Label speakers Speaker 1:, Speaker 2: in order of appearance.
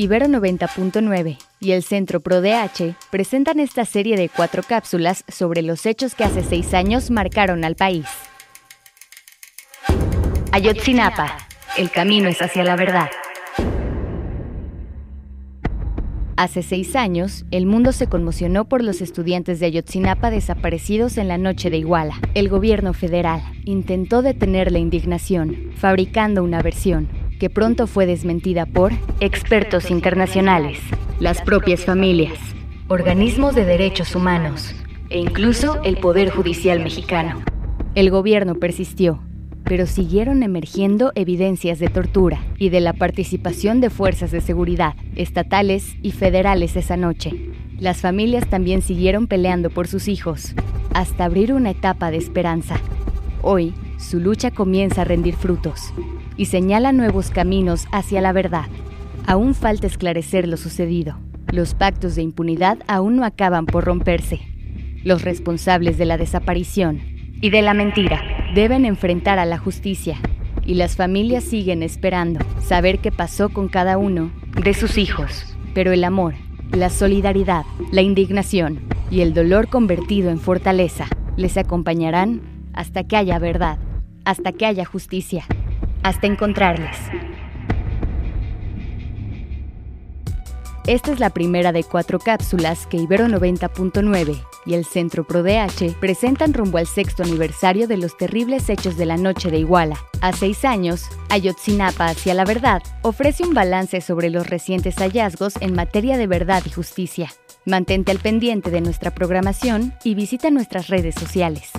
Speaker 1: Ibero 90.9 y el Centro ProDH presentan esta serie de cuatro cápsulas sobre los hechos que hace seis años marcaron al país. Ayotzinapa, el camino es hacia la verdad. Hace seis años, el mundo se conmocionó por los estudiantes de Ayotzinapa desaparecidos en la noche de Iguala. El gobierno federal intentó detener la indignación, fabricando una versión, que pronto fue desmentida por expertos internacionales, las propias familias, organismos de derechos humanos e incluso el Poder Judicial mexicano. El gobierno persistió, pero siguieron emergiendo evidencias de tortura y de la participación de fuerzas de seguridad, estatales y federales esa noche. Las familias también siguieron peleando por sus hijos, hasta abrir una etapa de esperanza. Hoy, su lucha comienza a rendir frutos y señala nuevos caminos hacia la verdad. Aún falta esclarecer lo sucedido. Los pactos de impunidad aún no acaban por romperse. Los responsables de la desaparición y de la mentira deben enfrentar a la justicia y las familias siguen esperando saber qué pasó con cada uno de sus hijos. Pero el amor, la solidaridad, la indignación y el dolor convertido en fortaleza les acompañarán hasta que haya verdad, hasta que haya justicia, hasta encontrarles. Esta es la primera de cuatro cápsulas que Ibero 90.9 y el Centro ProDH presentan rumbo al sexto aniversario de los terribles hechos de la noche de Iguala. A seis años, Ayotzinapa hacia la verdad ofrece un balance sobre los recientes hallazgos en materia de verdad y justicia. Mantente al pendiente de nuestra programación y visita nuestras redes sociales.